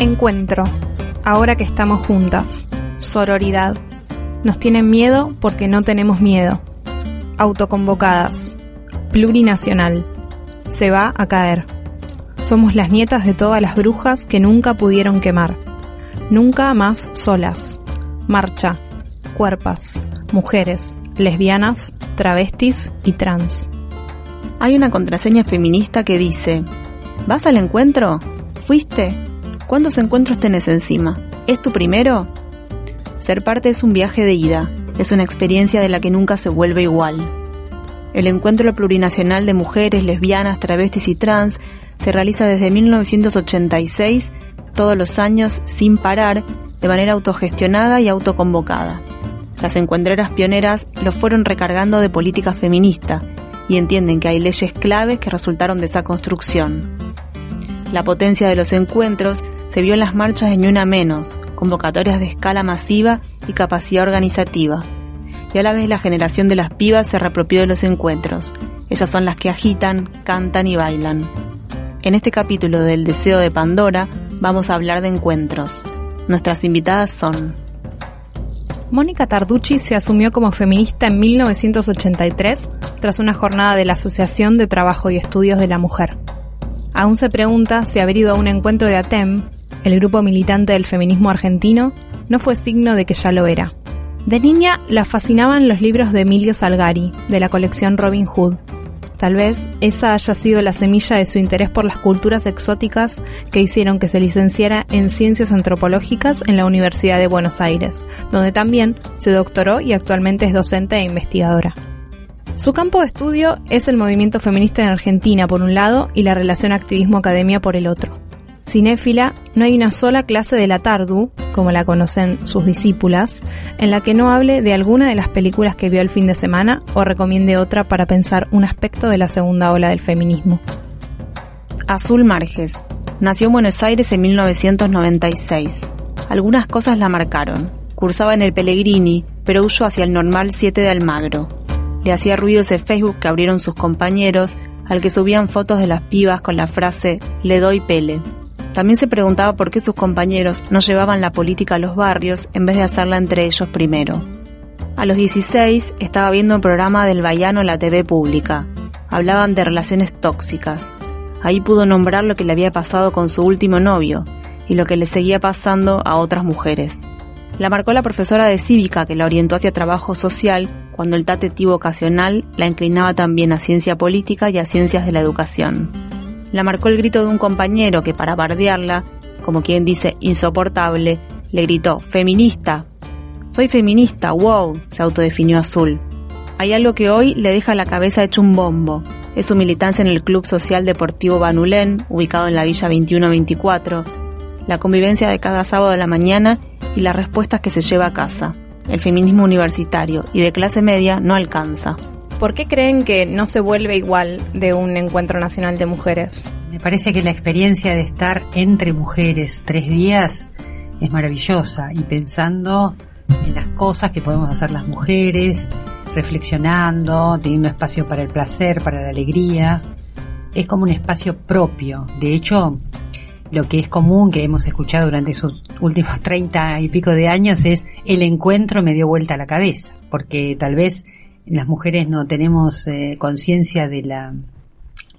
Encuentro. Ahora que estamos juntas. Sororidad. Nos tienen miedo porque no tenemos miedo. Autoconvocadas. Plurinacional. Se va a caer. Somos las nietas de todas las brujas que nunca pudieron quemar. Nunca más solas. Marcha. Cuerpas. Mujeres. Lesbianas. Travestis y trans. Hay una contraseña feminista que dice, ¿vas al encuentro? ¿Fuiste? ¿Cuántos encuentros tenés encima? ¿Es tu primero? Ser parte es un viaje de ida, es una experiencia de la que nunca se vuelve igual. El encuentro plurinacional de mujeres, lesbianas, travestis y trans se realiza desde 1986, todos los años, sin parar, de manera autogestionada y autoconvocada. Las encuentreras pioneras lo fueron recargando de política feminista y entienden que hay leyes claves que resultaron de esa construcción. La potencia de los encuentros se vio en las marchas de Ni Una Menos, convocatorias de escala masiva y capacidad organizativa. Y a la vez la generación de las pibas se reapropió de los encuentros. Ellas son las que agitan, cantan y bailan. En este capítulo del Deseo de Pandora vamos a hablar de encuentros. Nuestras invitadas son Mónica Tarducci se asumió como feminista en 1983 tras una jornada de la Asociación de Trabajo y Estudios de la Mujer. Aún se pregunta si haber ido a un encuentro de ATEM, el grupo militante del feminismo argentino, no fue signo de que ya lo era. De niña la fascinaban los libros de Emilio Salgari, de la colección Robin Hood. Tal vez esa haya sido la semilla de su interés por las culturas exóticas que hicieron que se licenciara en Ciencias Antropológicas en la Universidad de Buenos Aires, donde también se doctoró y actualmente es docente e investigadora. Su campo de estudio es el movimiento feminista en Argentina por un lado y la relación activismo-academia por el otro cinéfila, no hay una sola clase de la Tardu, como la conocen sus discípulas, en la que no hable de alguna de las películas que vio el fin de semana o recomiende otra para pensar un aspecto de la segunda ola del feminismo. Azul Marges. Nació en Buenos Aires en 1996. Algunas cosas la marcaron. Cursaba en el Pellegrini, pero huyó hacia el normal 7 de Almagro. Le hacía ruidos de Facebook que abrieron sus compañeros, al que subían fotos de las pibas con la frase Le doy pele. También se preguntaba por qué sus compañeros no llevaban la política a los barrios en vez de hacerla entre ellos primero. A los 16 estaba viendo un programa del Bayano en la TV pública. Hablaban de relaciones tóxicas. Ahí pudo nombrar lo que le había pasado con su último novio y lo que le seguía pasando a otras mujeres. La marcó la profesora de cívica que la orientó hacia trabajo social cuando el tate vocacional la inclinaba también a ciencia política y a ciencias de la educación la marcó el grito de un compañero que para bardearla, como quien dice insoportable, le gritó, feminista. Soy feminista, wow, se autodefinió Azul. Hay algo que hoy le deja la cabeza hecho un bombo. Es su militancia en el Club Social Deportivo Banulén, ubicado en la Villa 2124, la convivencia de cada sábado de la mañana y las respuestas que se lleva a casa. El feminismo universitario y de clase media no alcanza. ¿Por qué creen que no se vuelve igual de un encuentro nacional de mujeres? Me parece que la experiencia de estar entre mujeres tres días es maravillosa y pensando en las cosas que podemos hacer las mujeres, reflexionando, teniendo espacio para el placer, para la alegría. Es como un espacio propio. De hecho, lo que es común que hemos escuchado durante esos últimos treinta y pico de años es el encuentro me dio vuelta a la cabeza, porque tal vez las mujeres no tenemos eh, conciencia de la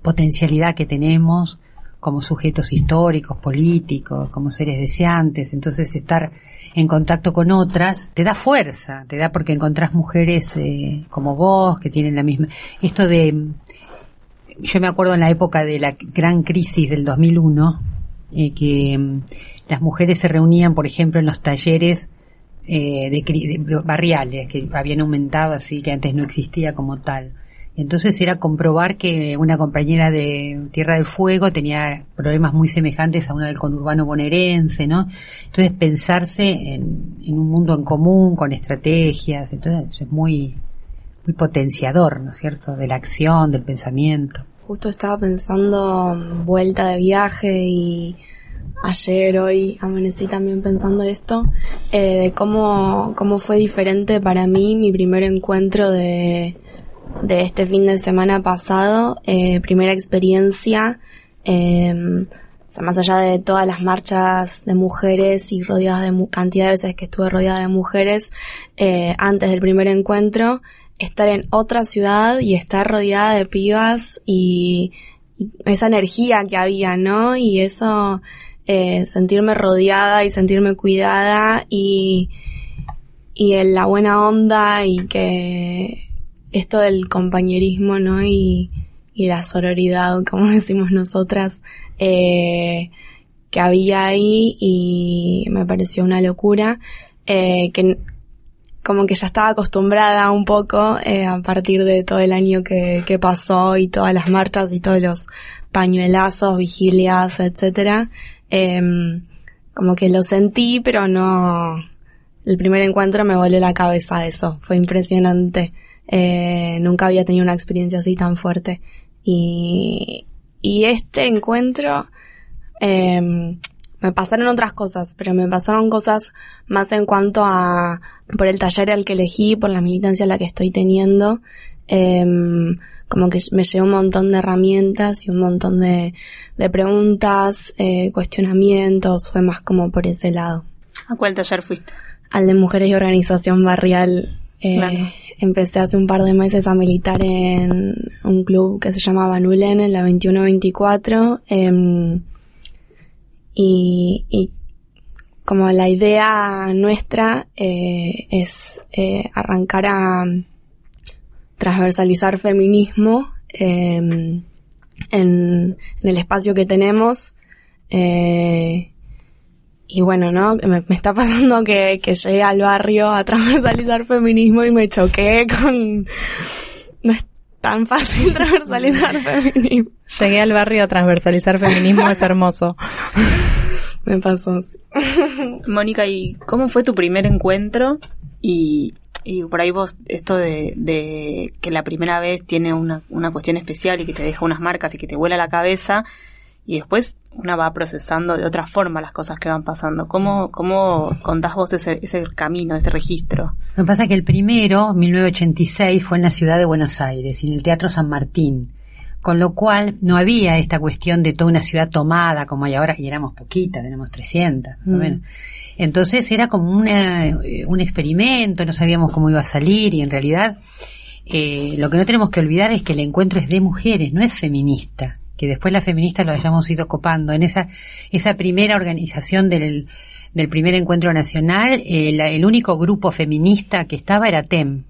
potencialidad que tenemos como sujetos históricos, políticos, como seres deseantes. Entonces estar en contacto con otras te da fuerza, te da porque encontrás mujeres eh, como vos que tienen la misma... Esto de... Yo me acuerdo en la época de la gran crisis del 2001, eh, que mm, las mujeres se reunían, por ejemplo, en los talleres eh, de, barriales que habían aumentado así que antes no existía como tal Entonces era comprobar que una compañera de Tierra del Fuego tenía problemas muy semejantes a una del conurbano bonaerense, ¿no? Entonces pensarse en, en un mundo en común, con estrategias, entonces es muy, muy potenciador, ¿no es cierto?, de la acción, del pensamiento. Justo estaba pensando vuelta de viaje y ayer, hoy, amanecí también pensando esto, eh, de cómo, cómo fue diferente para mí mi primer encuentro de, de este fin de semana pasado, eh, primera experiencia, eh, más allá de todas las marchas de mujeres y rodeadas de cantidad de veces que estuve rodeada de mujeres eh, antes del primer encuentro, estar en otra ciudad y estar rodeada de pibas y esa energía que había, ¿no? Y eso, eh, sentirme rodeada y sentirme cuidada y, y en la buena onda y que esto del compañerismo, ¿no? Y, y la sororidad, como decimos nosotras, eh, que había ahí y me pareció una locura, eh, que como que ya estaba acostumbrada un poco eh, a partir de todo el año que, que pasó y todas las marchas y todos los pañuelazos, vigilias, etcétera. Em, como que lo sentí, pero no. El primer encuentro me volvió la cabeza eso. Fue impresionante. Eh, nunca había tenido una experiencia así tan fuerte. Y, y este encuentro, eh, me pasaron otras cosas, pero me pasaron cosas más en cuanto a, por el taller al que elegí, por la militancia a la que estoy teniendo, eh, como que me llevó un montón de herramientas y un montón de, de preguntas, eh, cuestionamientos, fue más como por ese lado. ¿A cuál taller fuiste? Al de Mujeres y Organización Barrial. Eh, Claro. Empecé hace un par de meses a militar en un club que se llamaba Nulen, en la 2124. em, y, y como la idea nuestra eh, es eh, arrancar a transversalizar feminismo em, en, en el espacio que tenemos. eh, y bueno, ¿no? Me, me está pasando que, que llegué al barrio a transversalizar feminismo y me choqué con... No es tan fácil transversalizar feminismo. Llegué al barrio a transversalizar feminismo, es hermoso. Me pasó así. Mónica, ¿y cómo fue tu primer encuentro? Y, y por ahí vos, esto de, de que la primera vez tiene una, una cuestión especial y que te deja unas marcas y que te vuela la cabeza, y después una va procesando de otra forma las cosas que van pasando. ¿Cómo, cómo contás vos ese, ese camino, ese registro? Lo que pasa es que el primero, 1986, fue en la ciudad de Buenos Aires, en el Teatro San Martín, con lo cual no había esta cuestión de toda una ciudad tomada como hay ahora, y éramos poquitas, tenemos 300, más o Mm. menos. Entonces era como una, eh, un experimento, no sabíamos cómo iba a salir, y en realidad eh, lo que no tenemos que olvidar es que el encuentro es de mujeres, no es feminista, que después las feministas lo hayamos ido copando. En esa, esa primera organización del, del primer encuentro nacional, eh, la- el único grupo feminista que estaba era TEM,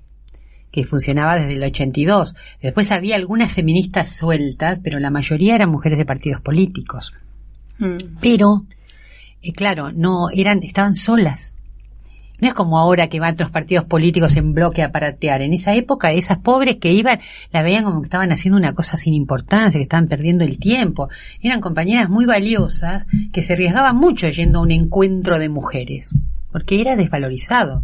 que funcionaba desde el 82. Después había algunas feministas sueltas, pero la mayoría eran mujeres de partidos políticos. Mm. Pero, eh, claro, no eran, estaban solas. No es como ahora que van otros partidos políticos en bloque a paratear. En esa época, esas pobres que iban, la veían como que estaban haciendo una cosa sin importancia, que estaban perdiendo el tiempo. Eran compañeras muy valiosas que se arriesgaban mucho yendo a un encuentro de mujeres, porque era desvalorizado.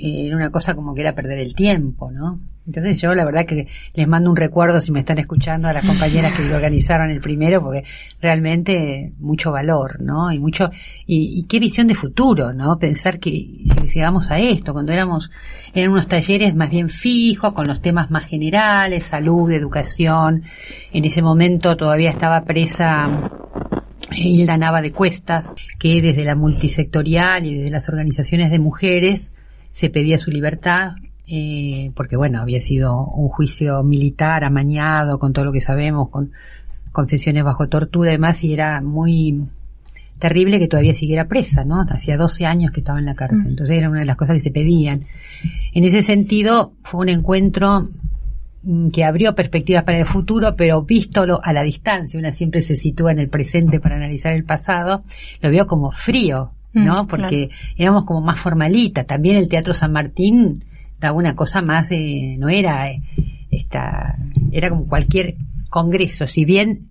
Eh, Era una cosa como que era perder el tiempo, ¿no? Entonces yo la verdad que les mando un recuerdo si me están escuchando a las compañeras que organizaron el primero, porque realmente mucho valor, ¿no? Y mucho, y, y qué visión de futuro, ¿no? Pensar que, que llegamos a esto, cuando éramos, eran unos talleres más bien fijos, con los temas más generales, salud, educación. En ese momento todavía estaba presa Hilda Nava de Cuestas, que desde la multisectorial y desde las organizaciones de mujeres se pedía su libertad, eh, porque bueno, había sido un juicio militar amañado con todo lo que sabemos, con confesiones bajo tortura y demás, y era muy terrible que todavía siguiera presa, ¿no? Hacía 12 años que estaba en la cárcel, entonces era una de las cosas que se pedían. En ese sentido, fue un encuentro mm, que abrió perspectivas para el futuro, pero vístolo a la distancia, una siempre se sitúa en el presente para analizar el pasado, lo veo como frío, ¿no? Mm, Porque éramos como más formalita. También el Teatro San Martín daba una cosa más, eh, no era eh, esta, era como cualquier congreso, si bien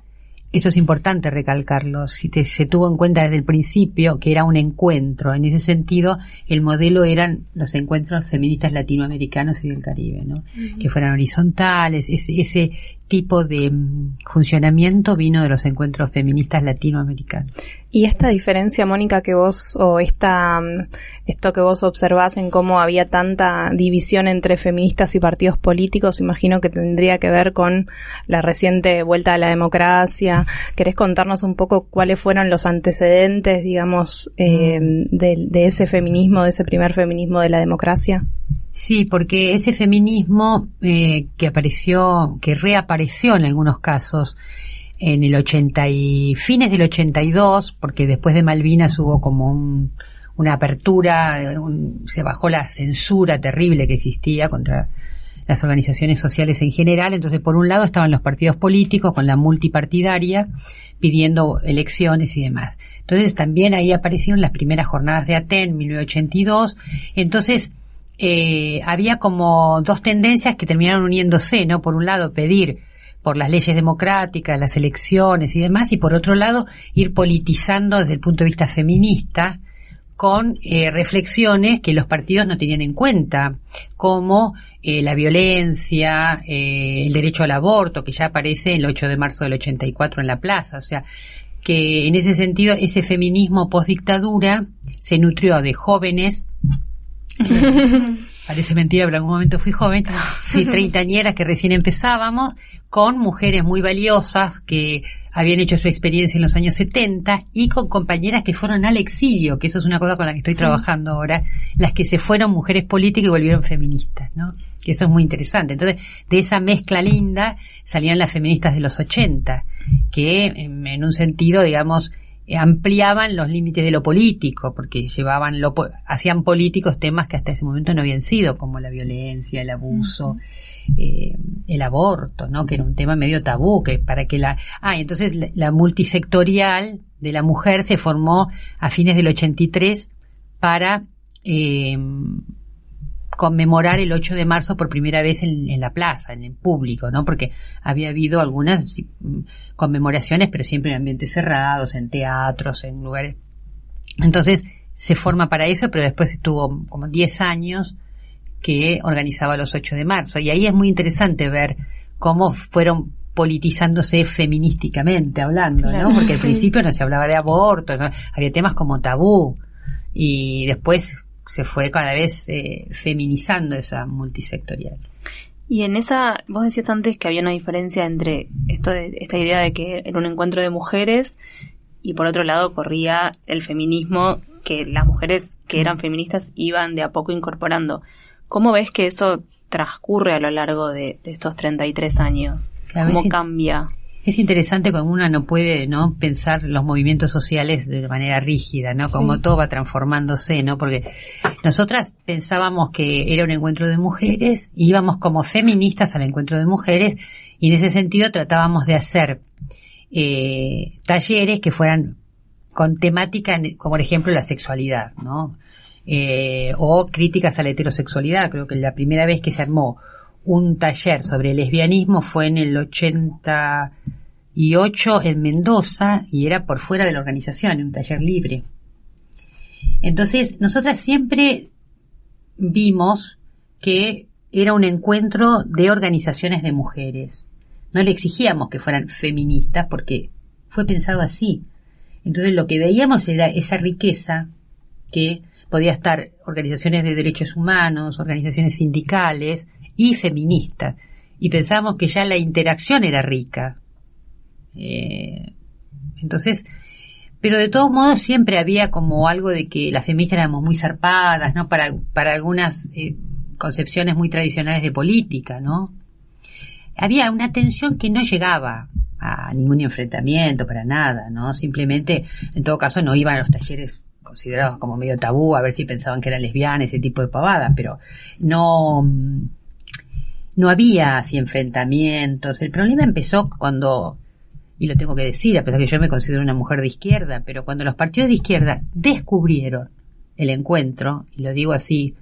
esto es importante recalcarlo, si se tuvo en cuenta desde el principio que era un encuentro, en ese sentido el modelo eran los encuentros feministas latinoamericanos y del Caribe, ¿no? Que fueran horizontales, ese, ese tipo de mm, funcionamiento vino de los encuentros feministas latinoamericanos. Y esta diferencia, Mónica, que vos, o esta, mm, esto que vos observás en cómo había tanta división entre feministas y partidos políticos, imagino que tendría que ver con la reciente vuelta a la democracia. ¿Querés contarnos un poco cuáles fueron los antecedentes, digamos, eh, mm. de ese feminismo, de ese primer feminismo de la democracia? Sí, porque ese feminismo eh, que apareció, que reapareció en algunos casos en el 80 y fines del 82, porque después de Malvinas hubo como una apertura, se bajó la censura terrible que existía contra las organizaciones sociales en general. Entonces, por un lado estaban los partidos políticos con la multipartidaria pidiendo elecciones y demás. Entonces, también ahí aparecieron las primeras jornadas de Aten, 1982. Entonces, eh, había como dos tendencias que terminaron uniéndose, ¿no? Por un lado, pedir por las leyes democráticas, las elecciones y demás, y por otro lado, ir politizando desde el punto de vista feminista con eh, reflexiones que los partidos no tenían en cuenta, como eh, la violencia, el derecho al aborto, que ya aparece el 8 de marzo del 84 en la plaza, o sea, que en ese sentido ese feminismo postdictadura se nutrió de jóvenes Parece mentira, pero en algún momento fui joven. Sí, treintañeras que recién empezábamos, con mujeres muy valiosas que habían hecho su experiencia en los años 70 y con compañeras que fueron al exilio, que eso es una cosa con la que estoy trabajando ahora, las que se fueron mujeres políticas y volvieron feministas, ¿no? Que eso es muy interesante. Entonces, de esa mezcla linda salían las feministas de los 80, que en un sentido, digamos, ampliaban los límites de lo político, porque llevaban lo, hacían políticos temas que hasta ese momento no habían sido, como la violencia, el abuso, eh, el aborto, ¿no? Que era un tema medio tabú, que para que la, ah, entonces la, multisectorial de la mujer se formó a fines del 83 para, eh, conmemorar el 8 de marzo por primera vez en, la plaza, en el público, ¿no? Porque había habido algunas conmemoraciones, pero siempre en ambientes cerrados, en teatros, en lugares. Entonces se forma para eso, pero después estuvo como 10 años que organizaba los 8 de marzo. Y ahí es muy interesante ver cómo fueron politizándose feminísticamente hablando, ¿no? Porque al principio no se hablaba de aborto, había temas como tabú y después se fue cada vez eh, feminizando esa multisectorial. Y en esa, vos decías antes que había una diferencia entre esto de, esta idea de que era un encuentro de mujeres y por otro lado corría el feminismo que las mujeres que eran feministas iban de a poco incorporando. ¿Cómo ves que eso transcurre a lo largo de, estos 33 años? ¿Cómo cambia? Es interesante como una no puede no pensar los movimientos sociales de manera rígida, ¿no? Como todo va transformándose, ¿no? Porque nosotras pensábamos que era un encuentro de mujeres, íbamos como feministas al encuentro de mujeres y en ese sentido tratábamos de hacer eh, talleres que fueran con temática como por ejemplo la sexualidad, ¿no? Eh, o críticas a la heterosexualidad. Creo que la primera vez que se armó un taller sobre lesbianismo fue en el 88 en Mendoza y era por fuera de la organización, un taller libre. Entonces, nosotras siempre vimos que era un encuentro de organizaciones de mujeres. No le exigíamos que fueran feministas porque fue pensado así. Entonces lo que veíamos era esa riqueza que podía estar organizaciones de derechos humanos, organizaciones sindicales, y feminista. Y pensábamos que ya la interacción era rica. Eh, entonces, pero de todos modos siempre había como algo de que las feministas éramos muy zarpadas, ¿no? Para, para algunas eh, concepciones muy tradicionales de política, ¿no? Había una tensión que no llegaba a ningún enfrentamiento, para nada, ¿no? Simplemente, en todo caso, no iban a los talleres considerados como medio tabú, a ver si pensaban que eran lesbianas, ese tipo de pavadas, pero no, no había así enfrentamientos. El problema empezó cuando, y lo tengo que decir, a pesar que yo me considero una mujer de izquierda, pero cuando los partidos de izquierda descubrieron el encuentro, y lo digo así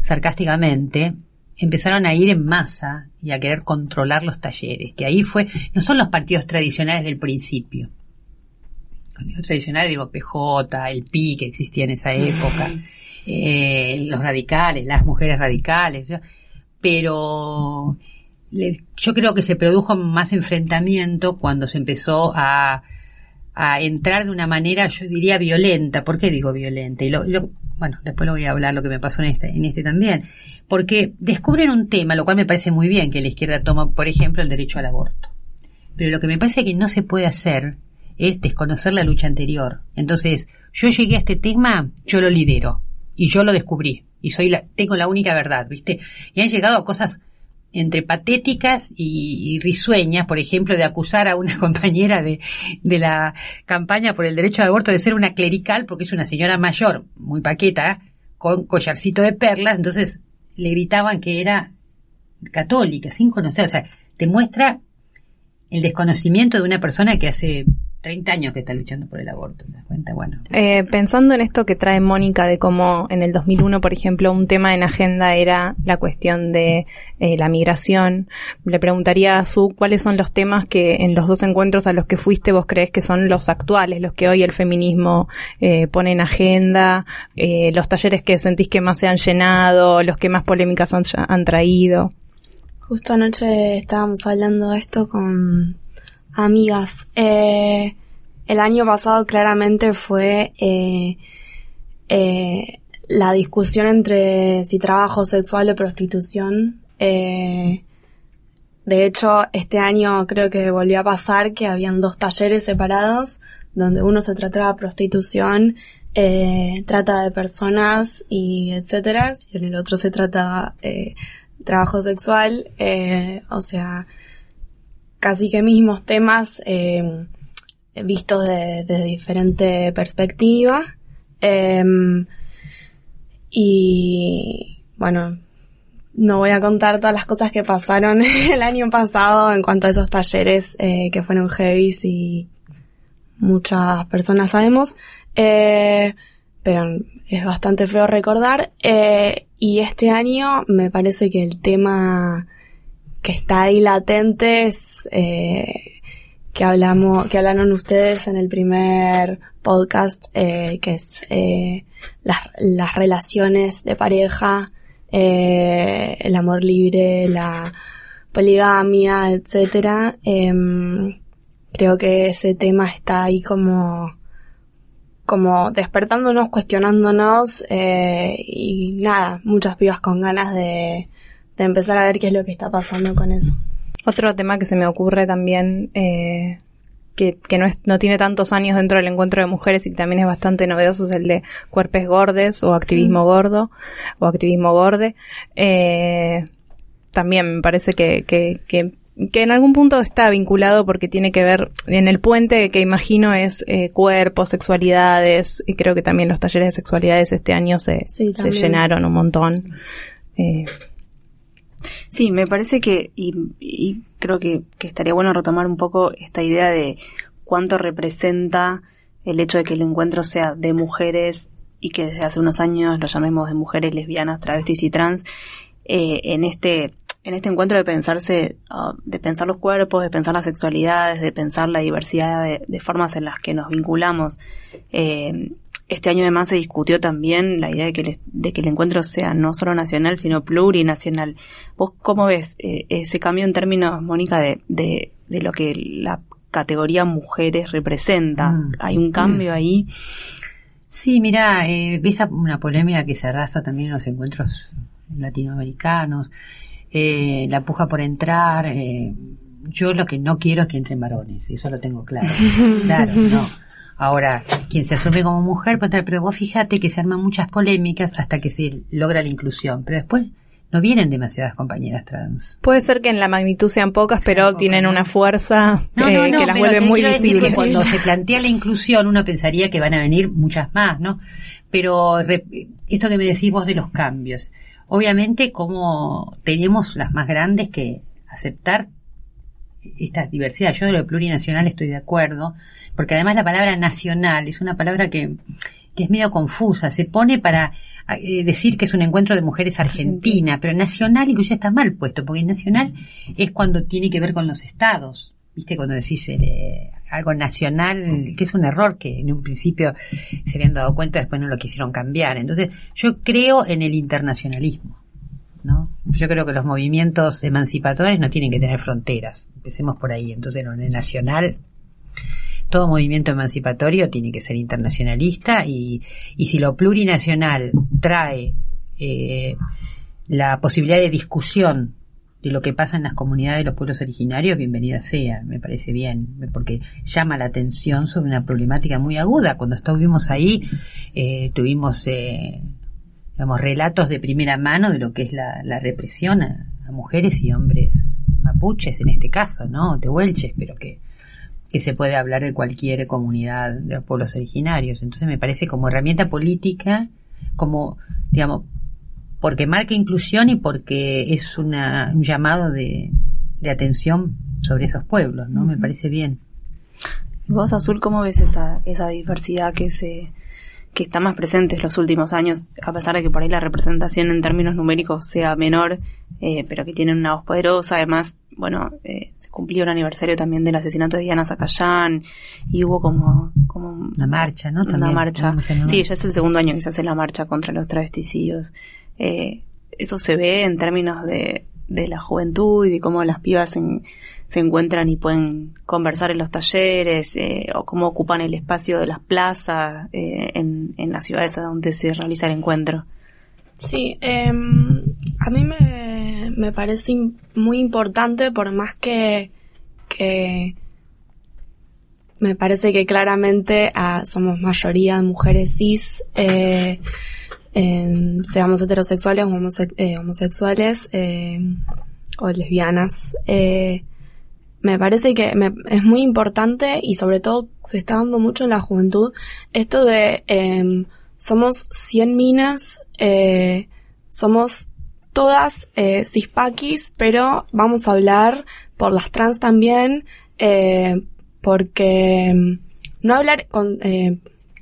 sarcásticamente, empezaron a ir en masa y a querer controlar los talleres, que ahí fue, no son los partidos tradicionales del principio. Cuando digo tradicionales digo PJ, el PI que existía en esa época, eh, los radicales, las mujeres radicales, pero yo creo que se produjo más enfrentamiento cuando se empezó a, a entrar de una manera, yo diría, violenta. ¿Por qué digo violenta? Y lo, bueno, después lo voy a hablar lo que me pasó en este, en este también. Porque descubren un tema, lo cual me parece muy bien que la izquierda toma, por ejemplo, el derecho al aborto. Pero lo que me parece que no se puede hacer es desconocer la lucha anterior. Entonces, yo llegué a este tema, yo lo lidero. Y yo lo descubrí. Y soy la, tengo la única verdad, ¿viste? Y han llegado a cosas entre patéticas y, risueñas, por ejemplo, de acusar a una compañera de, de, la campaña por el derecho al aborto de ser una clerical, porque es una señora mayor, muy paqueta, con collarcito de perlas, entonces le gritaban que era católica, sin conocer, o sea, te muestra el desconocimiento de una persona que hace 30 años que está luchando por el aborto, ¿te das cuenta? Bueno. Eh, pensando en esto que trae Mónica de cómo en el 2001, por ejemplo, un tema en agenda era la cuestión de eh, la migración, le preguntaría a Su cuáles son los temas que en los dos encuentros a los que fuiste vos crees que son los actuales, los que hoy el feminismo eh, pone en agenda, los talleres que sentís que más se han llenado, los que más polémicas han, han traído. Justo anoche estábamos hablando de esto con Amigas, eh, el año pasado claramente fue eh, eh, la discusión entre si trabajo sexual o prostitución. de hecho, este año creo que volvió a pasar que habían dos talleres separados donde uno se trataba prostitución, trata de personas y etcétera, y en el otro se trataba trabajo sexual, o sea, casi que mismos temas eh, vistos desde de diferente perspectiva. Em, y bueno, no voy a contar todas las cosas que pasaron el año pasado en cuanto a esos talleres eh, que fueron heavy y muchas personas sabemos. Eh, pero es bastante feo recordar. y este año me parece que el tema que está ahí latente es eh, que hablamos, que hablaron ustedes en el primer podcast, eh, que es eh, las, relaciones de pareja, eh, el amor libre, la poligamia, etcétera. Em, creo que ese tema está ahí como como despertándonos, cuestionándonos y nada, muchas pibas con ganas de, de empezar a ver qué es lo que está pasando con eso. Otro tema que se me ocurre también, eh, que, que no, es, no tiene tantos años dentro del encuentro de mujeres y también es bastante novedoso, es el de cuerpes gordes o activismo mm. gordo o activismo gorde. Eh, también me parece que, que, que, que, en algún punto está vinculado porque tiene que ver, en el puente que imagino es eh, cuerpos, sexualidades, y creo que también los talleres de sexualidades este año se, se llenaron un montón. Eh, Sí, me parece que, y, creo que, estaría bueno retomar un poco esta idea de cuánto representa el hecho de que el encuentro sea de mujeres y que desde hace unos años lo llamemos de mujeres lesbianas, travestis y trans, eh, en este en este encuentro de pensarse, ah, de pensar los cuerpos, de pensar las sexualidades, de pensar la diversidad de, formas en las que nos vinculamos, eh, este año además se discutió también la idea de que, el, de que el encuentro sea no solo nacional, sino plurinacional. ¿Vos cómo ves eh, ese cambio en términos, Mónica, de, de, lo que la categoría mujeres representa? Mm. ¿Hay un cambio mm. ahí? Sí, mira, eh, ves una polémica que se arrastra también en los encuentros latinoamericanos, eh, la puja por entrar. Eh, yo lo que no quiero es que entren varones, eso lo tengo claro. claro, no Ahora, quien se asume como mujer puede entrar, pero vos fíjate que se arman muchas polémicas hasta que se logra la inclusión, pero después no vienen demasiadas compañeras trans. Puede ser que en la magnitud sean pocas, pero tienen una fuerza eh, que las vuelve muy visibles. cuando se plantea la inclusión, uno pensaría que van a venir muchas más, ¿no? Pero esto que me decís vos de los cambios, obviamente como tenemos las más grandes que aceptar esta diversidad. Yo de lo plurinacional estoy de acuerdo, porque además la palabra nacional es una palabra que, que es medio confusa. Se pone para eh, decir que es un encuentro de mujeres argentinas, pero nacional incluso está mal puesto, porque nacional es cuando tiene que ver con los estados. ¿Viste? Cuando decís eh, algo nacional, que es un error que en un principio se habían dado cuenta, después no lo quisieron cambiar. Entonces, yo creo en el internacionalismo. ¿No? Yo creo que los movimientos emancipadores no tienen que tener fronteras. Empecemos por ahí. Entonces, en el nacional, todo movimiento emancipatorio tiene que ser internacionalista y, y si lo plurinacional trae eh, la posibilidad de discusión de lo que pasa en las comunidades de los pueblos originarios, bienvenida sea, me parece bien, porque llama la atención sobre una problemática muy aguda. Cuando estuvimos ahí, eh, tuvimos, eh, digamos, relatos de primera mano de lo que es la, represión a, mujeres y hombres mapuches, en este caso, ¿no? Tehuelches, pero que, que se puede hablar de cualquier comunidad de los pueblos originarios. Entonces me parece como herramienta política, como, digamos, porque marca inclusión y porque es una, un llamado de, atención sobre esos pueblos, ¿no? Me parece bien. ¿Vos, Azul, cómo ves esa, esa diversidad que se que está más presente en los últimos años, a pesar de que por ahí la representación en términos numéricos sea menor, eh, pero que tienen una voz poderosa. Además, bueno, eh, se cumplió un aniversario también del asesinato de Diana Zacayán y hubo como, como una marcha, ¿no? Una marcha. Sí, ya es el segundo año que se hace la marcha contra los travesticidios. Eh, eso se ve en términos de, de la juventud y de cómo las pibas se encuentran y pueden conversar en los talleres eh, o cómo ocupan el espacio de las plazas eh, en, las ciudades donde se realiza el encuentro. Sí, em, a mí me, me, parece muy importante por más que, me parece que claramente ah, somos mayoría de mujeres cis. Eh, seamos heterosexuales o homosexuales o lesbianas. Me parece que es muy importante y sobre todo se está dando mucho en la juventud esto de em, somos 100 minas, somos todas cispaquis, pero vamos a hablar por las trans también, porque em, no hablar con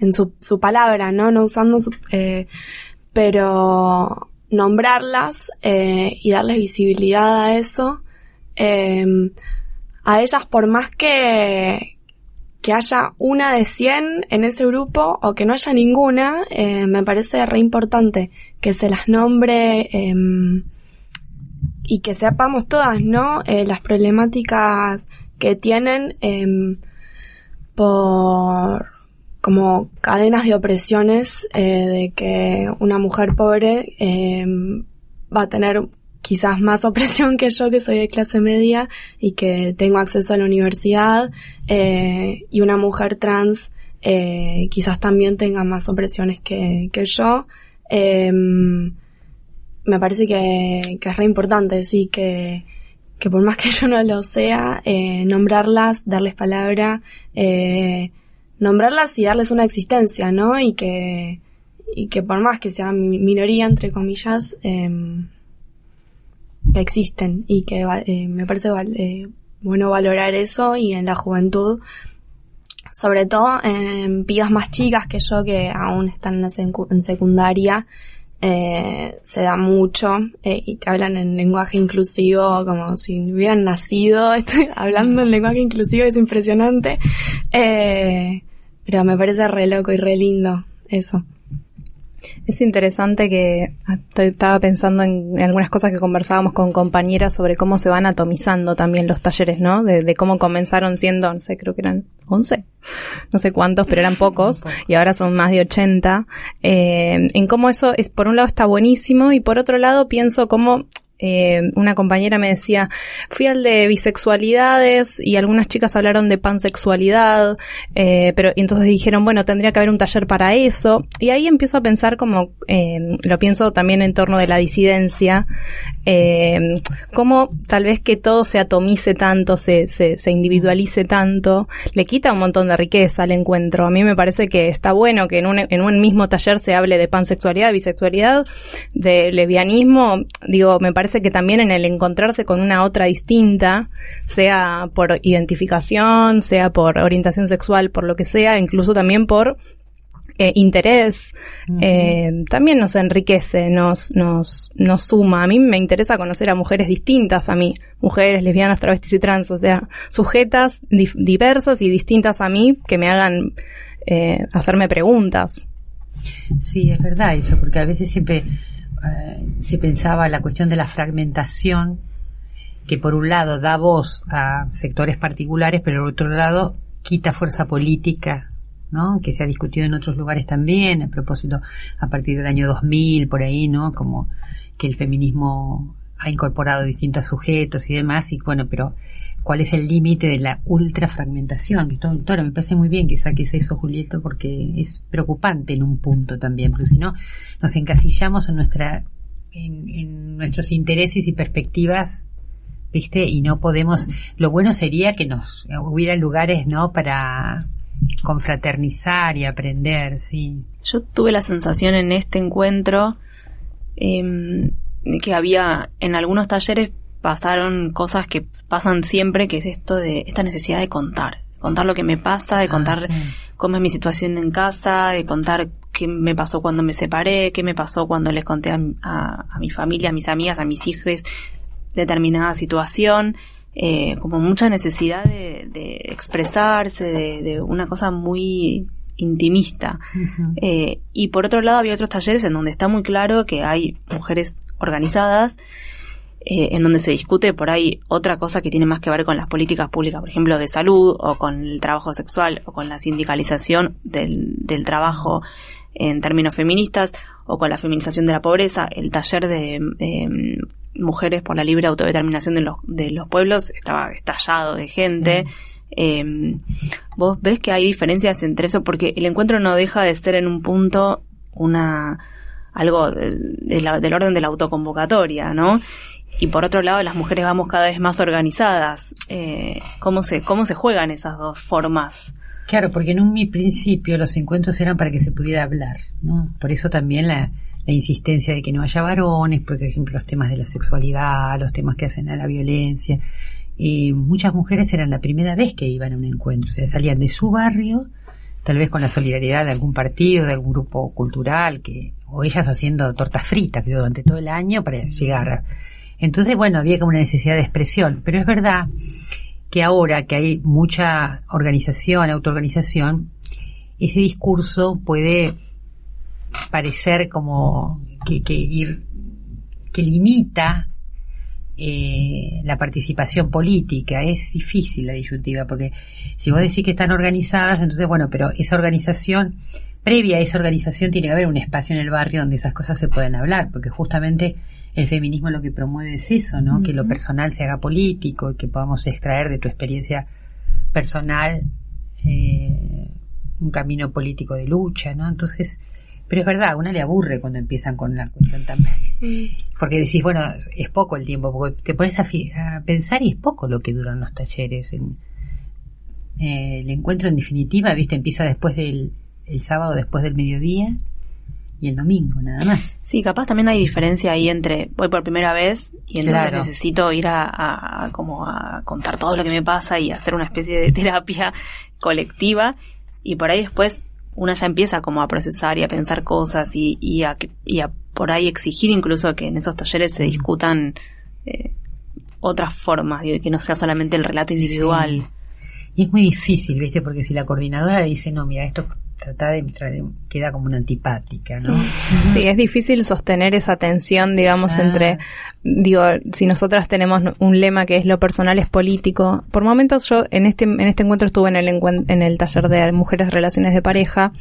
en su, su palabra, ¿no? No usando su, eh, pero nombrarlas eh, y darles visibilidad a eso. A ellas por más que, que haya una de 100 en ese grupo o que no haya ninguna, eh, me parece re importante que se las nombre em, y que sepamos todas, ¿no? Eh, las problemáticas que tienen em, por como cadenas de opresiones eh, de que una mujer pobre eh, va a tener quizás más opresión que yo que soy de clase media y que tengo acceso a la universidad eh, y una mujer trans eh, quizás también tenga más opresiones que, yo. Em, me parece que, que es re importante, sí, que, que por más que yo no lo sea, eh, nombrarlas, darles palabra, eh, nombrarlas y darles una existencia, ¿no? Y que, y que por más que sea minoría, entre comillas, eh, existen y que eh, me parece eh, bueno valorar eso y en la juventud, sobre todo en pibas más chicas que yo que aún están en secundaria, eh, se da mucho y te hablan en lenguaje inclusivo como si hubieran nacido. Estoy hablando en lenguaje inclusivo, es impresionante. Eh, pero me parece re loco y re lindo eso. Es interesante que ah, estaba pensando en, algunas cosas que conversábamos con compañeras sobre cómo se van atomizando también los talleres, ¿no? De, cómo comenzaron siendo, no sé, creo que eran 11, no sé cuántos, pero eran pocos y ahora son más de 80. Eh, en cómo eso es, por un lado está buenísimo y por otro lado pienso cómo eh, una compañera me decía, fui al de bisexualidades y algunas chicas hablaron de pansexualidad, eh, pero entonces dijeron, bueno, tendría que haber un taller para eso. Y ahí empiezo a pensar como, eh, lo pienso también en torno de la disidencia, eh, cómo tal vez que todo se atomice tanto, se, se, individualice tanto, le quita un montón de riqueza al encuentro. A mí me parece que está bueno que en un, en un mismo taller se hable de pansexualidad, bisexualidad, de lesbianismo, digo, me parece parece que también en el encontrarse con una otra distinta, sea por identificación, sea por orientación sexual, por lo que sea, incluso también por eh, interés, eh, también nos enriquece, nos, nos, nos suma. A mí me interesa conocer a mujeres distintas a mí, mujeres, lesbianas, travestis y trans, o sea, sujetas diversas y distintas a mí que me hagan eh, hacerme preguntas. Sí, es verdad eso, porque a veces siempre se pensaba la cuestión de la fragmentación, que por un lado da voz a sectores particulares, pero por otro lado quita fuerza política ¿no? que se ha discutido en otros lugares también, a propósito, a partir del año 2000, por ahí, ¿no? Como que el feminismo ha incorporado distintos sujetos y demás, y bueno, pero ¿cuál es el límite de la ultrafragmentación? Que todo, me parece muy bien que saques eso, Julieto, porque es preocupante en un punto también, porque si no, nos encasillamos en nuestra, en, nuestros intereses y perspectivas ¿viste? Y no podemos, lo bueno sería que nos hubiera lugares, ¿no? Para, confraternizar y aprender, sí. Yo tuve la sensación en este encuentro eh, que había en algunos talleres pasaron cosas que pasan siempre, que es esto de esta necesidad de contar, contar lo que me pasa, de ah, contar cómo es mi situación en casa, de contar qué me pasó cuando me separé, qué me pasó cuando les conté a, a mi familia, a mis amigas, a mis hijos determinada situación. Eh, como mucha necesidad de, expresarse, de, una cosa muy intimista. Eh, y por otro lado había otros talleres en donde está muy claro que hay mujeres organizadas, eh, en donde se discute por ahí otra cosa que tiene más que ver con las políticas públicas, por ejemplo, de salud o con el trabajo sexual o con la sindicalización del, del trabajo en términos feministas o con la feminización de la pobreza. El taller de Mujeres por la Libre Autodeterminación de los, de los Pueblos estaba estallado de gente. Em, vos ves que hay diferencias entre eso porque el encuentro no deja de ser en un punto una algo del orden de la autoconvocatoria, ¿no? Y por otro lado, las mujeres vamos cada vez más organizadas. Eh, ¿cómo, se, ¿Cómo se juegan esas dos formas? Claro, porque en un mi principio los encuentros eran para que se pudiera hablar, ¿no? Por eso también la, la insistencia de que no haya varones, por ejemplo los temas de la sexualidad, los temas que hacen a la violencia. Y muchas mujeres eran la primera vez que iban a un encuentro, o sea, salían de su barrio, tal vez con la solidaridad de algún partido, de algún grupo cultural, que o ellas haciendo tortas fritas que durante todo el año para llegar. Entonces, bueno, había como una necesidad de expresión, pero es verdad que ahora que hay mucha organización, autoorganización, ese discurso puede parecer como que, que, ir, que limita eh, la participación política. Es difícil la disyuntiva, porque si vos decís que están organizadas, entonces, bueno, pero esa organización, previa a esa organización, tiene que haber un espacio en el barrio donde esas cosas se pueden hablar, porque justamente el feminismo lo que promueve es eso, ¿no? Que lo personal se haga político y que podamos extraer de tu experiencia personal eh, un camino político de lucha, ¿no? Entonces, pero es verdad, a una le aburre cuando empiezan con la cuestión también. Porque decís, bueno, es poco el tiempo, porque te pones a, pensar y es poco lo que duran los talleres. En, eh, el encuentro en definitiva, viste, empieza después del el sábado, después del mediodía y el domingo, nada más. Sí, capaz también hay diferencia ahí entre voy por primera vez y entonces necesito ir a, como a contar todo lo que me pasa y hacer una especie de terapia colectiva y por ahí después una ya empieza como a procesar y a pensar cosas y, y, a, y a por ahí exigir incluso que en esos talleres se discutan eh, otras formas, que no sea solamente el relato individual. Y es muy difícil, ¿viste? Porque si la coordinadora dice, no, mira, esto trata de, queda como una antipática, ¿no? Sí, es difícil sostener esa tensión, digamos, ah. entre, digo, si nosotras tenemos un lema que es lo personal es político. Por momentos yo en este en este encuentro estuve en el en el taller de mujeres relaciones de pareja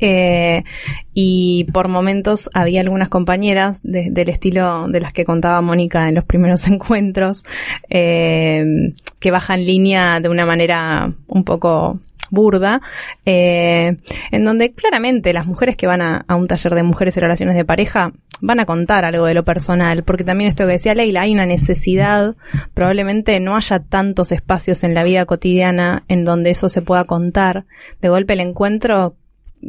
eh, y por momentos había algunas compañeras del estilo de las que contaba Mónica en los primeros encuentros eh, que bajan línea de una manera un poco burda, eh, en donde claramente las mujeres que van a, un taller de mujeres y relaciones de pareja van a contar algo de lo personal, porque también esto que decía Leila, hay una necesidad, probablemente no haya tantos espacios en la vida cotidiana en donde eso se pueda contar. De golpe el encuentro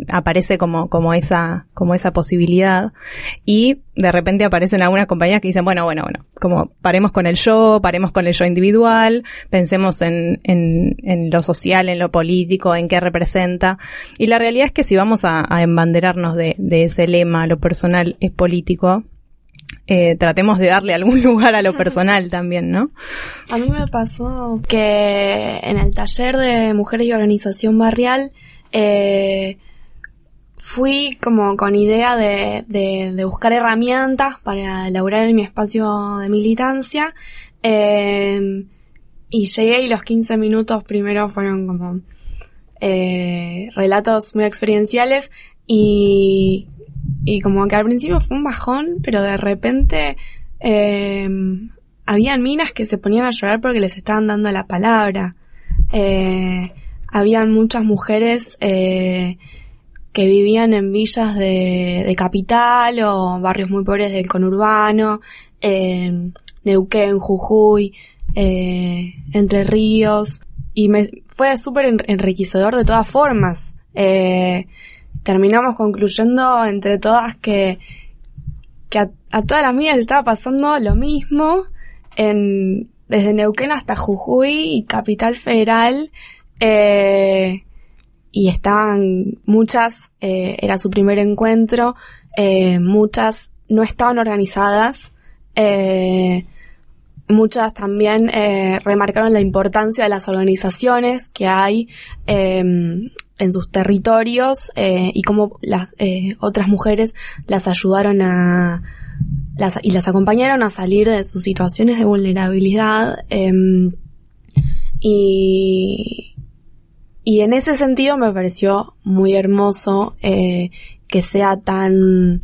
aparece como, como esa, como esa posibilidad. Y de repente aparecen algunas compañías que dicen, bueno, bueno, bueno, como paremos con el yo, paremos con el yo individual, pensemos en, en, en lo social, en lo político, en qué representa. Y la realidad es que si vamos a, embanderarnos de, de ese lema, lo personal es político, eh, tratemos de darle algún lugar a lo personal también, ¿no? A mí me pasó que en el taller de mujeres y organización barrial eh, fui como con idea de, de, buscar herramientas para elaborar en mi espacio de militancia eh, y llegué y los 15 minutos primero fueron como eh, relatos muy experienciales y y como que al principio fue un bajón, pero de repente eh, habían minas que se ponían a llorar porque les estaban dando la palabra. Eh, habían muchas mujeres eh, que vivían en villas de, capital o barrios muy pobres del conurbano, eh, Neuquén, Jujuy, eh, Entre Ríos, y me fue súper enriquecedor de todas formas. Eh, terminamos concluyendo entre todas que, que a, todas las mías estaba pasando lo mismo en, desde Neuquén hasta Jujuy y Capital Federal. Eh, y estaban muchas, eh, era su primer encuentro, eh, muchas no estaban organizadas, eh, muchas también remarcaron la importancia de las organizaciones que hay eh, en sus territorios y cómo las otras mujeres las ayudaron a las, y las acompañaron a salir de sus situaciones de vulnerabilidad em, y y en ese sentido me pareció muy hermoso eh, que sea tan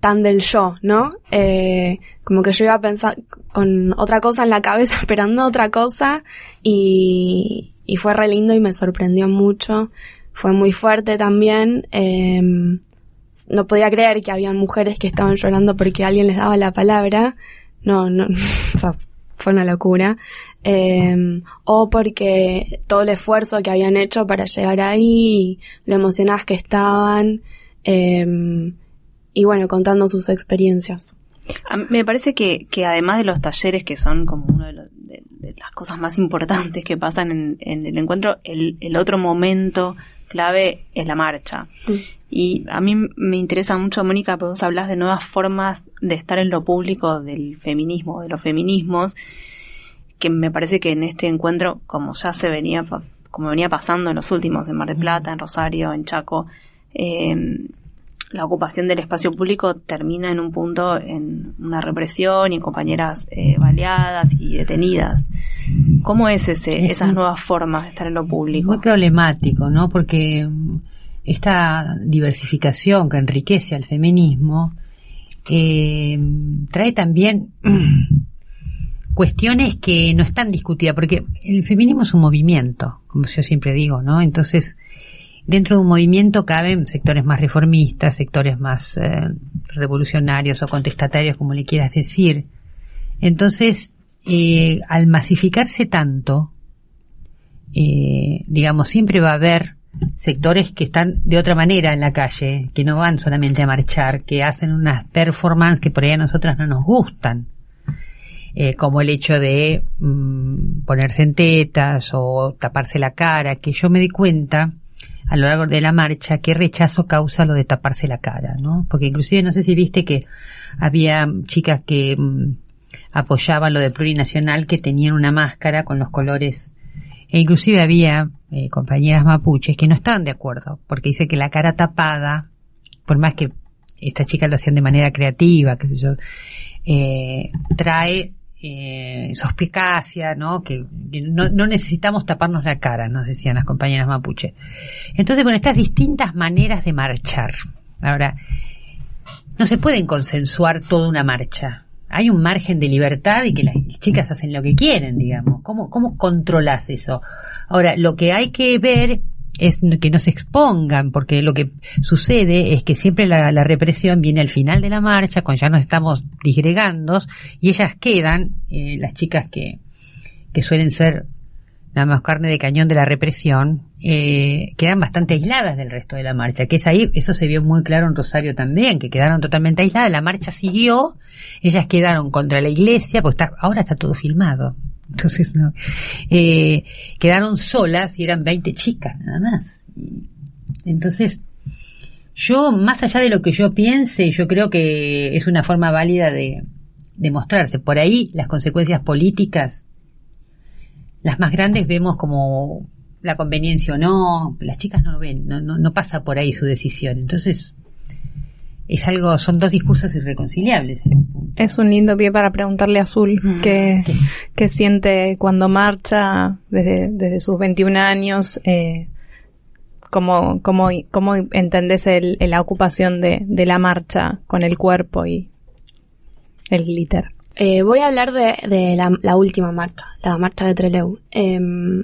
tan del yo, ¿no? Eh, como que yo iba a pensar con otra cosa en la cabeza, esperando otra cosa, y, y fue re lindo y me sorprendió mucho fue muy fuerte también. Eh, no podía creer que habían mujeres que estaban llorando porque alguien les daba la palabra. No, no, o sea, fue una locura. Eh, o porque todo el esfuerzo que habían hecho para llegar ahí, lo emocionadas que estaban, eh, y bueno, contando sus experiencias. Me parece que, que además de los talleres que son como uno de, las cosas más importantes que pasan en, en el encuentro, el, el otro momento clave es la marcha. Y a mí me interesa mucho, Mónica, porque vos hablas de nuevas formas de estar en lo público del feminismo, de los feminismos, que me parece que en este encuentro, como ya se venía, como venía pasando en los últimos, en Mar del Plata, en Rosario, en Chaco, eh, la ocupación del espacio público termina en un punto en una represión y en compañeras eh, baleadas y detenidas. ¿Cómo es ese, esas nuevas formas de estar en lo público? Muy problemático, ¿no? Porque mm, esta diversificación que enriquece al feminismo eh, trae también cuestiones que no están discutidas, porque el feminismo es un movimiento, como yo siempre digo, ¿no? Entonces, dentro de un movimiento caben sectores más reformistas, sectores más eh, revolucionarios o contestatarios, como le quieras decir. Entonces, eh, al masificarse tanto, eh, digamos, siempre va a haber sectores que están de otra manera en la calle, que no van solamente a marchar, que hacen unas performances que por ahí a nosotras no nos gustan. como el hecho de mm, ponerse en tetas o taparse la cara, que yo me di cuenta a lo largo de la marcha qué rechazo causa lo de taparse la cara, ¿no? Porque inclusive no sé si viste que había chicas que mm, apoyaban lo de plurinacional que tenían una máscara con los colores e inclusive había eh, compañeras mapuches que no estaban de acuerdo porque dice que la cara tapada por más que estas chicas lo hacían de manera creativa qué sé yo eh, trae eh, sospicacia, ¿no? Que, no, necesitamos taparnos la cara, nos decían las compañeras mapuche. Entonces, bueno, estas distintas maneras de marchar. Ahora, no se pueden consensuar toda una marcha. Hay un margen de libertad y que las chicas hacen lo que quieren, digamos. ¿Cómo, cómo controlas eso? Ahora, lo que hay que ver es que no se expongan, porque lo que sucede es que siempre la, represión viene al final de la marcha, cuando ya nos estamos disgregando, y ellas quedan, eh, las chicas que, que suelen ser nada más carne de cañón de la represión, eh, quedan bastante aisladas del resto de la marcha, que es ahí, eso se vio muy claro en Rosario también, que quedaron totalmente aisladas, la marcha siguió, ellas quedaron contra la iglesia, porque está, ahora está todo filmado, entonces no, eh, quedaron solas y eran 20 chicas nada más. Entonces, yo, más allá de lo que yo piense, yo creo que es una forma válida de, de mostrarse. Por ahí las consecuencias políticas las más grandes vemos como la conveniencia o no, las chicas no lo ven, no, no, no pasa por ahí su decisión. Entonces, es algo, son dos discursos irreconciliables. Es un lindo pie para preguntarle a Azul mm, qué, qué, siente cuando marcha desde, desde sus 21 años, eh, cómo, cómo, cómo entendés el, la ocupación de, de la marcha con el cuerpo y el glitter. Eh, voy a hablar de, de la, última marcha, la marcha de Trelew. Em,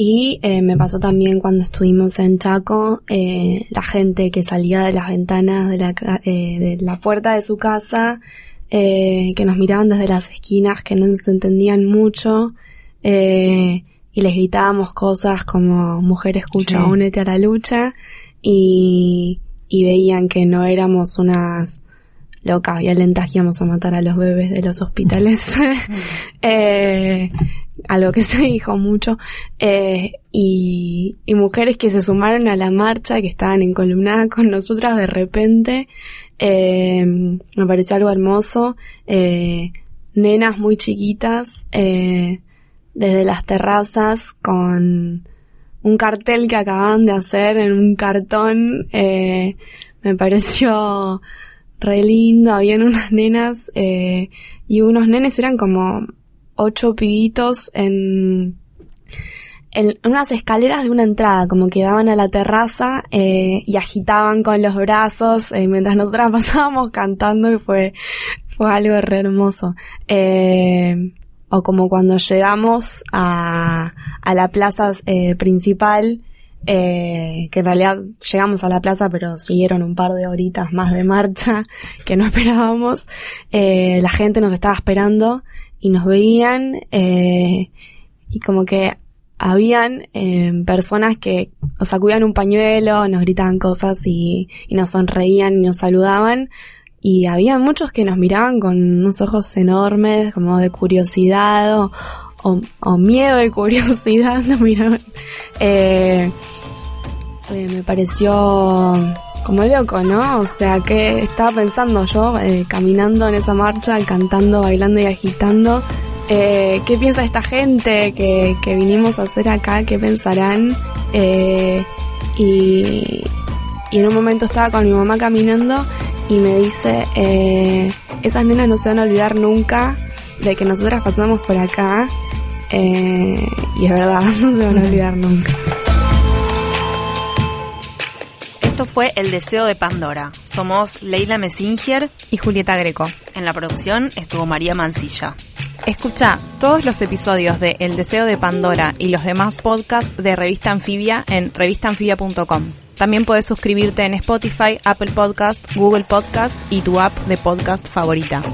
y eh, me pasó también cuando estuvimos en Chaco, eh, la gente que salía de las ventanas de la, de la puerta de su casa, que nos miraban desde las esquinas, que no nos entendían mucho, y les gritábamos cosas como mujer escucha, únete a la lucha, y, y veían que no éramos unas locas, violentas que íbamos a matar a los bebés de los hospitales. eh, algo que se dijo mucho. Eh, y, y, mujeres que se sumaron a la marcha, que estaban en columnada con nosotras de repente. Eh, me pareció algo hermoso. Eh, nenas muy chiquitas, eh, desde las terrazas con un cartel que acaban de hacer en un cartón. Eh, me pareció re lindo, habían unas nenas eh, y unos nenes eran como ocho pibitos en, en unas escaleras de una entrada, como que daban a la terraza eh, y agitaban con los brazos eh, mientras nosotras pasábamos cantando y fue, fue algo re hermoso. Eh, o como cuando llegamos a, a la plaza principal que en realidad llegamos a la plaza pero siguieron un par de horitas más de marcha que no esperábamos. La gente nos estaba esperando y nos veían eh, y como que habían eh, personas que nos sacudían un pañuelo, nos gritaban cosas y, y nos sonreían y nos saludaban. Y había muchos que nos miraban con unos ojos enormes, como de curiosidad o, o, miedo y curiosidad nos miraban. Eh, me pareció como loco, ¿no? O sea, que estaba pensando yo, eh, caminando en esa marcha, cantando, bailando y agitando. Eh, ¿Qué piensa esta gente que, que, vinimos a hacer acá? ¿Qué pensarán? y, y en un momento estaba con mi mamá caminando y me dice, esas nenas no se van a olvidar nunca de que nosotras pasamos por acá eh, y es verdad, no se van a olvidar nunca. Esto fue El Deseo de Pandora. Somos Leila Messinger y Julieta Greco. En la producción estuvo María Mancilla. Escucha todos los episodios de El Deseo de Pandora y los demás podcasts de Revista Anfibia en revistanfibia.com. También puedes suscribirte en Spotify, Apple Podcast, Google Podcast y tu app de podcast favorita.